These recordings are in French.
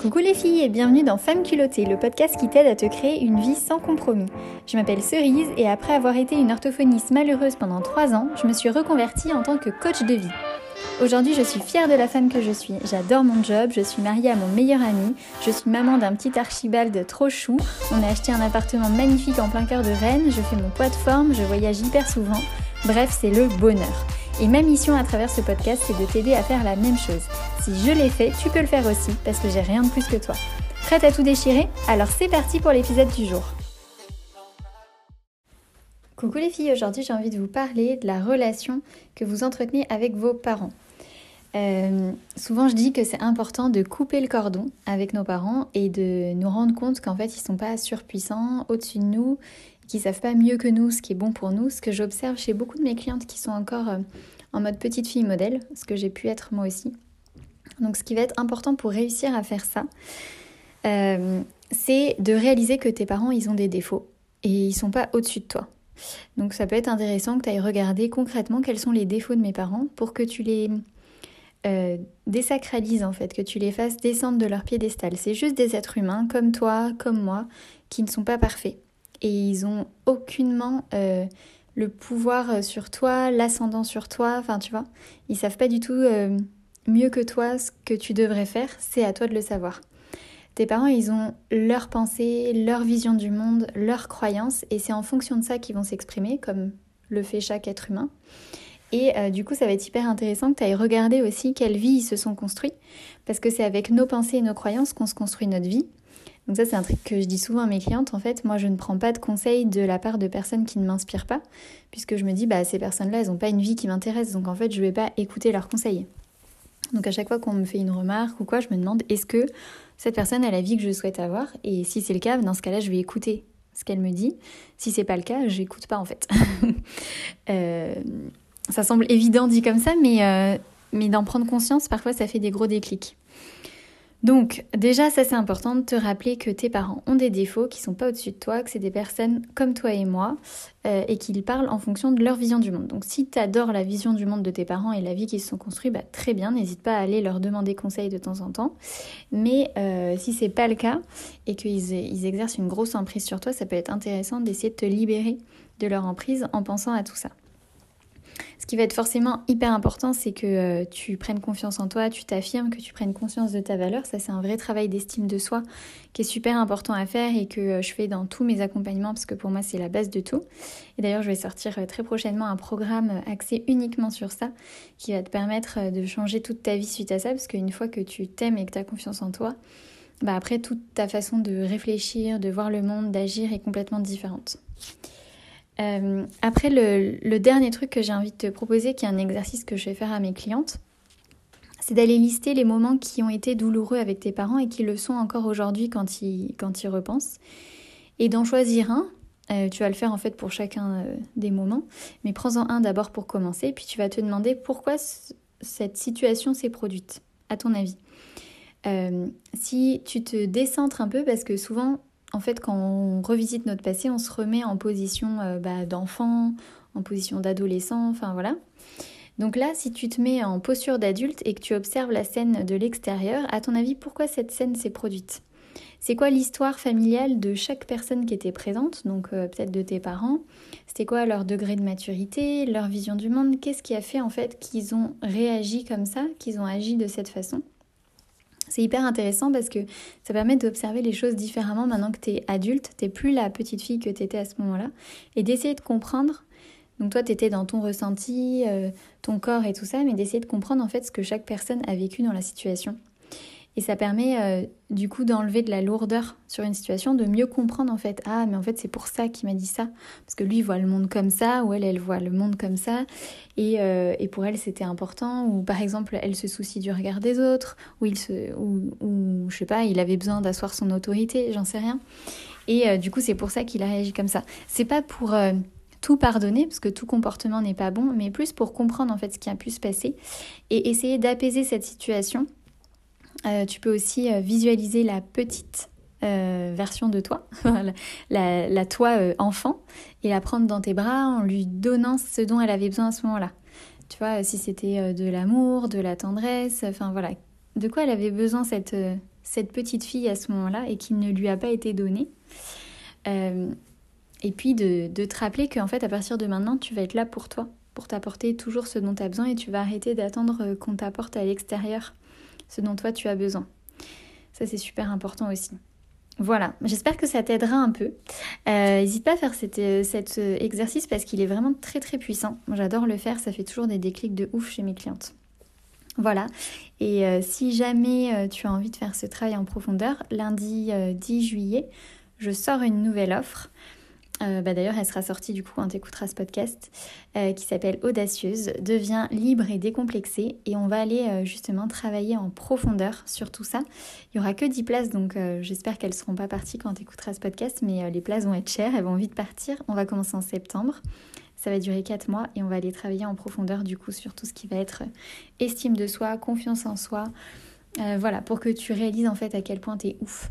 Coucou les filles et bienvenue dans Femmes culottées, le podcast qui t'aide à te créer une vie sans compromis. Je m'appelle Cerise et après avoir été une orthophoniste malheureuse pendant 3 ans, je me suis reconvertie en tant que coach de vie. Aujourd'hui, je suis fière de la femme que je suis. J'adore mon job, je suis mariée à mon meilleur ami, je suis maman d'un petit archibald trop chou. On a acheté un appartement magnifique en plein cœur de Rennes, je fais mon poids de forme, je voyage hyper souvent. Bref, c'est le bonheur. Et ma mission à travers ce podcast, c'est de t'aider à faire la même chose. Si je l'ai fait, tu peux le faire aussi, parce que j'ai rien de plus que toi. Prête à tout déchirer? Alors c'est parti pour l'épisode du jour. Coucou les filles, aujourd'hui j'ai envie de vous parler de la relation que vous entretenez avec vos parents. Euh, souvent je dis que c'est important de couper le cordon avec nos parents et de nous rendre compte qu'en fait ils sont pas surpuissants, au-dessus de nous, qu'ils savent pas mieux que nous ce qui est bon pour nous, ce que j'observe chez beaucoup de mes clientes qui sont encore euh, en mode petite fille modèle, ce que j'ai pu être moi aussi. Donc ce qui va être important pour réussir à faire ça, euh, c'est de réaliser que tes parents, ils ont des défauts et ils sont pas au-dessus de toi. Donc ça peut être intéressant que tu ailles regarder concrètement quels sont les défauts de mes parents pour que tu les euh, désacralises en fait, que tu les fasses descendre de leur piédestal. C'est juste des êtres humains comme toi, comme moi, qui ne sont pas parfaits. Et ils ont aucunement euh, le pouvoir sur toi, l'ascendant sur toi, enfin tu vois, ils savent pas du tout mieux que toi ce que tu devrais faire, c'est à toi de le savoir. Tes parents, ils ont leur pensée, leur vision du monde, leurs croyances, et c'est en fonction de ça qu'ils vont s'exprimer, comme le fait chaque être humain. Et euh, du coup, ça va être hyper intéressant que tu ailles regarder aussi quelle vie ils se sont construits, parce que c'est avec nos pensées et nos croyances qu'on se construit notre vie. Donc ça, c'est un truc que je dis souvent à mes clientes. En fait, moi, je ne prends pas de conseils de la part de personnes qui ne m'inspirent pas, puisque je me dis, bah, ces personnes-là, elles n'ont pas une vie qui m'intéresse, donc en fait, je ne vais pas écouter leurs conseils. Donc à chaque fois qu'on me fait une remarque ou quoi, je me demande est-ce que cette personne a la vie que je souhaite avoir? Et si c'est le cas, dans ce cas-là, je vais écouter ce qu'elle me dit. Si c'est pas le cas, j'écoute pas en fait. Euh, ça semble évident dit comme ça, mais, euh, mais d'en prendre conscience, parfois ça fait des gros déclics. Donc déjà ça c'est important de te rappeler que tes parents ont des défauts qui sont pas au-dessus de toi, que c'est des personnes comme toi et moi euh, et qu'ils parlent en fonction de leur vision du monde. Donc si tu la vision du monde de tes parents et la vie qu'ils se sont construits, bah, très bien, n'hésite pas à aller leur demander conseil de temps en temps. Mais euh, si c'est pas le cas et qu'ils ils exercent une grosse emprise sur toi, ça peut être intéressant d'essayer de te libérer de leur emprise en pensant à tout ça. Ce qui va être forcément hyper important, c'est que euh, tu prennes confiance en toi, tu t'affirmes, que tu prennes conscience de ta valeur. Ça, c'est un vrai travail d'estime de soi qui est super important à faire et que euh, je fais dans tous mes accompagnements parce que pour moi, c'est la base de tout. Et d'ailleurs, je vais sortir euh, très prochainement un programme axé uniquement sur ça qui va te permettre de changer toute ta vie suite à ça parce qu'une fois que tu t'aimes et que tu as confiance en toi, bah après, toute ta façon de réfléchir, de voir le monde, d'agir est complètement différente. Euh, après, le, dernier truc que j'ai envie de te proposer, qui est un exercice que je vais faire à mes clientes, c'est d'aller lister les moments qui ont été douloureux avec tes parents et qui le sont encore aujourd'hui quand ils, quand ils repensent. Et d'en choisir un. Euh, tu vas le faire en fait pour chacun euh, des moments, mais prends-en un d'abord pour commencer, puis tu vas te demander pourquoi cette situation s'est produite, à ton avis. si tu te décentres un peu, parce que souvent en fait, quand on revisite notre passé, on se remet en position euh, bah, d'enfant, en position d'adolescent, enfin voilà. Donc là, si tu te mets en posture d'adulte et que tu observes la scène de l'extérieur, à ton avis, pourquoi cette scène s'est produite? C'est quoi l'histoire familiale de chaque personne qui était présente Donc euh, peut-être de tes parents? C'était quoi leur degré de maturité, leur vision du monde? Qu'est-ce qui a fait en fait qu'ils ont réagi comme ça, qu'ils ont agi de cette façon? C'est hyper intéressant parce que ça permet d'observer les choses différemment maintenant que tu adulte, tu plus la petite fille que tu à ce moment-là, et d'essayer de comprendre. Donc toi, tu étais dans ton ressenti, euh, ton corps et tout ça, mais d'essayer de comprendre en fait ce que chaque personne a vécu dans la situation. Et ça permet euh, du coup d'enlever de la lourdeur sur une situation, de mieux comprendre en fait, ah mais en fait c'est pour ça qu'il m'a dit ça, parce que lui voit le monde comme ça, ou elle elle voit le monde comme ça, et, euh, et pour elle c'était important, ou par exemple elle se soucie du regard des autres, ou il se, ou, ou je sais pas, il avait besoin d'asseoir son autorité, j'en sais rien. Et euh, du coup c'est pour ça qu'il a réagi comme ça. C'est pas pour tout pardonner, parce que tout comportement n'est pas bon, mais plus pour comprendre en fait ce qui a pu se passer. Et essayer d'apaiser cette situation euh, tu peux aussi euh, visualiser la petite euh, version de toi, la, toi enfant, et la prendre dans tes bras en lui donnant ce dont elle avait besoin à ce moment-là. Tu vois, si c'était de l'amour, de la tendresse, enfin voilà, de quoi elle avait besoin cette, petite fille à ce moment-là et qui ne lui a pas été donné. Euh, et puis de, de te rappeler qu'en fait, à partir de maintenant, tu vas être là pour toi, pour t'apporter toujours ce dont tu as besoin et tu vas arrêter d'attendre qu'on t'apporte à l'extérieur ce dont toi tu as besoin. Ça, c'est super important aussi. Voilà, j'espère que ça t'aidera un peu. N'hésite pas à faire cet, cet exercice parce qu'il est vraiment très très puissant. J'adore le faire, ça fait toujours des déclics de ouf chez mes clientes. Voilà, et si jamais tu as envie de faire ce travail en profondeur, lundi 10 juillet, je sors une nouvelle offre. Euh, bah, d'ailleurs, elle sera sortie du coup quand tu écouteras ce podcast, euh, qui s'appelle Audacieuse, devient libre et décomplexée. Et on va aller euh, justement travailler en profondeur sur tout ça. Il n'y aura que 10 places, donc j'espère qu'elles ne seront pas parties quand tu ce podcast, mais les places vont être chères, elles vont vite partir. On va commencer en septembre. Ça va durer 4 mois et on va aller travailler en profondeur du coup sur tout ce qui va être estime de soi, confiance en soi. voilà, pour que tu réalises en fait à quel point tu es ouf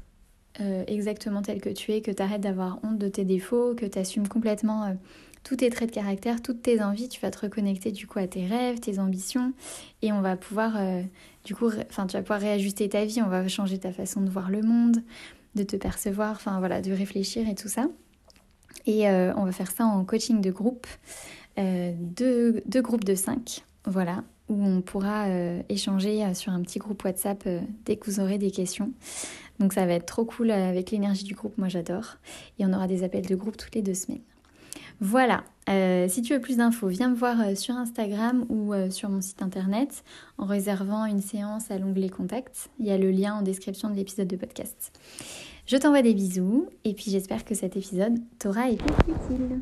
euh, exactement tel que tu es, que tu arrêtes d'avoir honte de tes défauts, que tu assumes complètement euh, tous tes traits de caractère, toutes tes envies, tu vas te reconnecter du coup à tes rêves, tes ambitions et on va pouvoir euh, du coup enfin tu vas pouvoir réajuster ta vie, on va changer ta façon de voir le monde, de te percevoir, enfin voilà, de réfléchir et tout ça. Et on va faire ça en coaching de groupe, deux, deux, groupes de cinq, voilà, où on pourra échanger sur un petit groupe WhatsApp dès que vous aurez des questions. Donc ça va être trop cool avec l'énergie du groupe, moi j'adore. Et on aura des appels de groupe toutes les deux semaines. Voilà, euh, si tu veux plus d'infos, viens me voir euh, sur Instagram ou euh, sur mon site internet en réservant une séance à l'onglet Contact. Il y a le lien en description de l'épisode de podcast. Je t'envoie des bisous et puis j'espère que cet épisode t'aura été utile.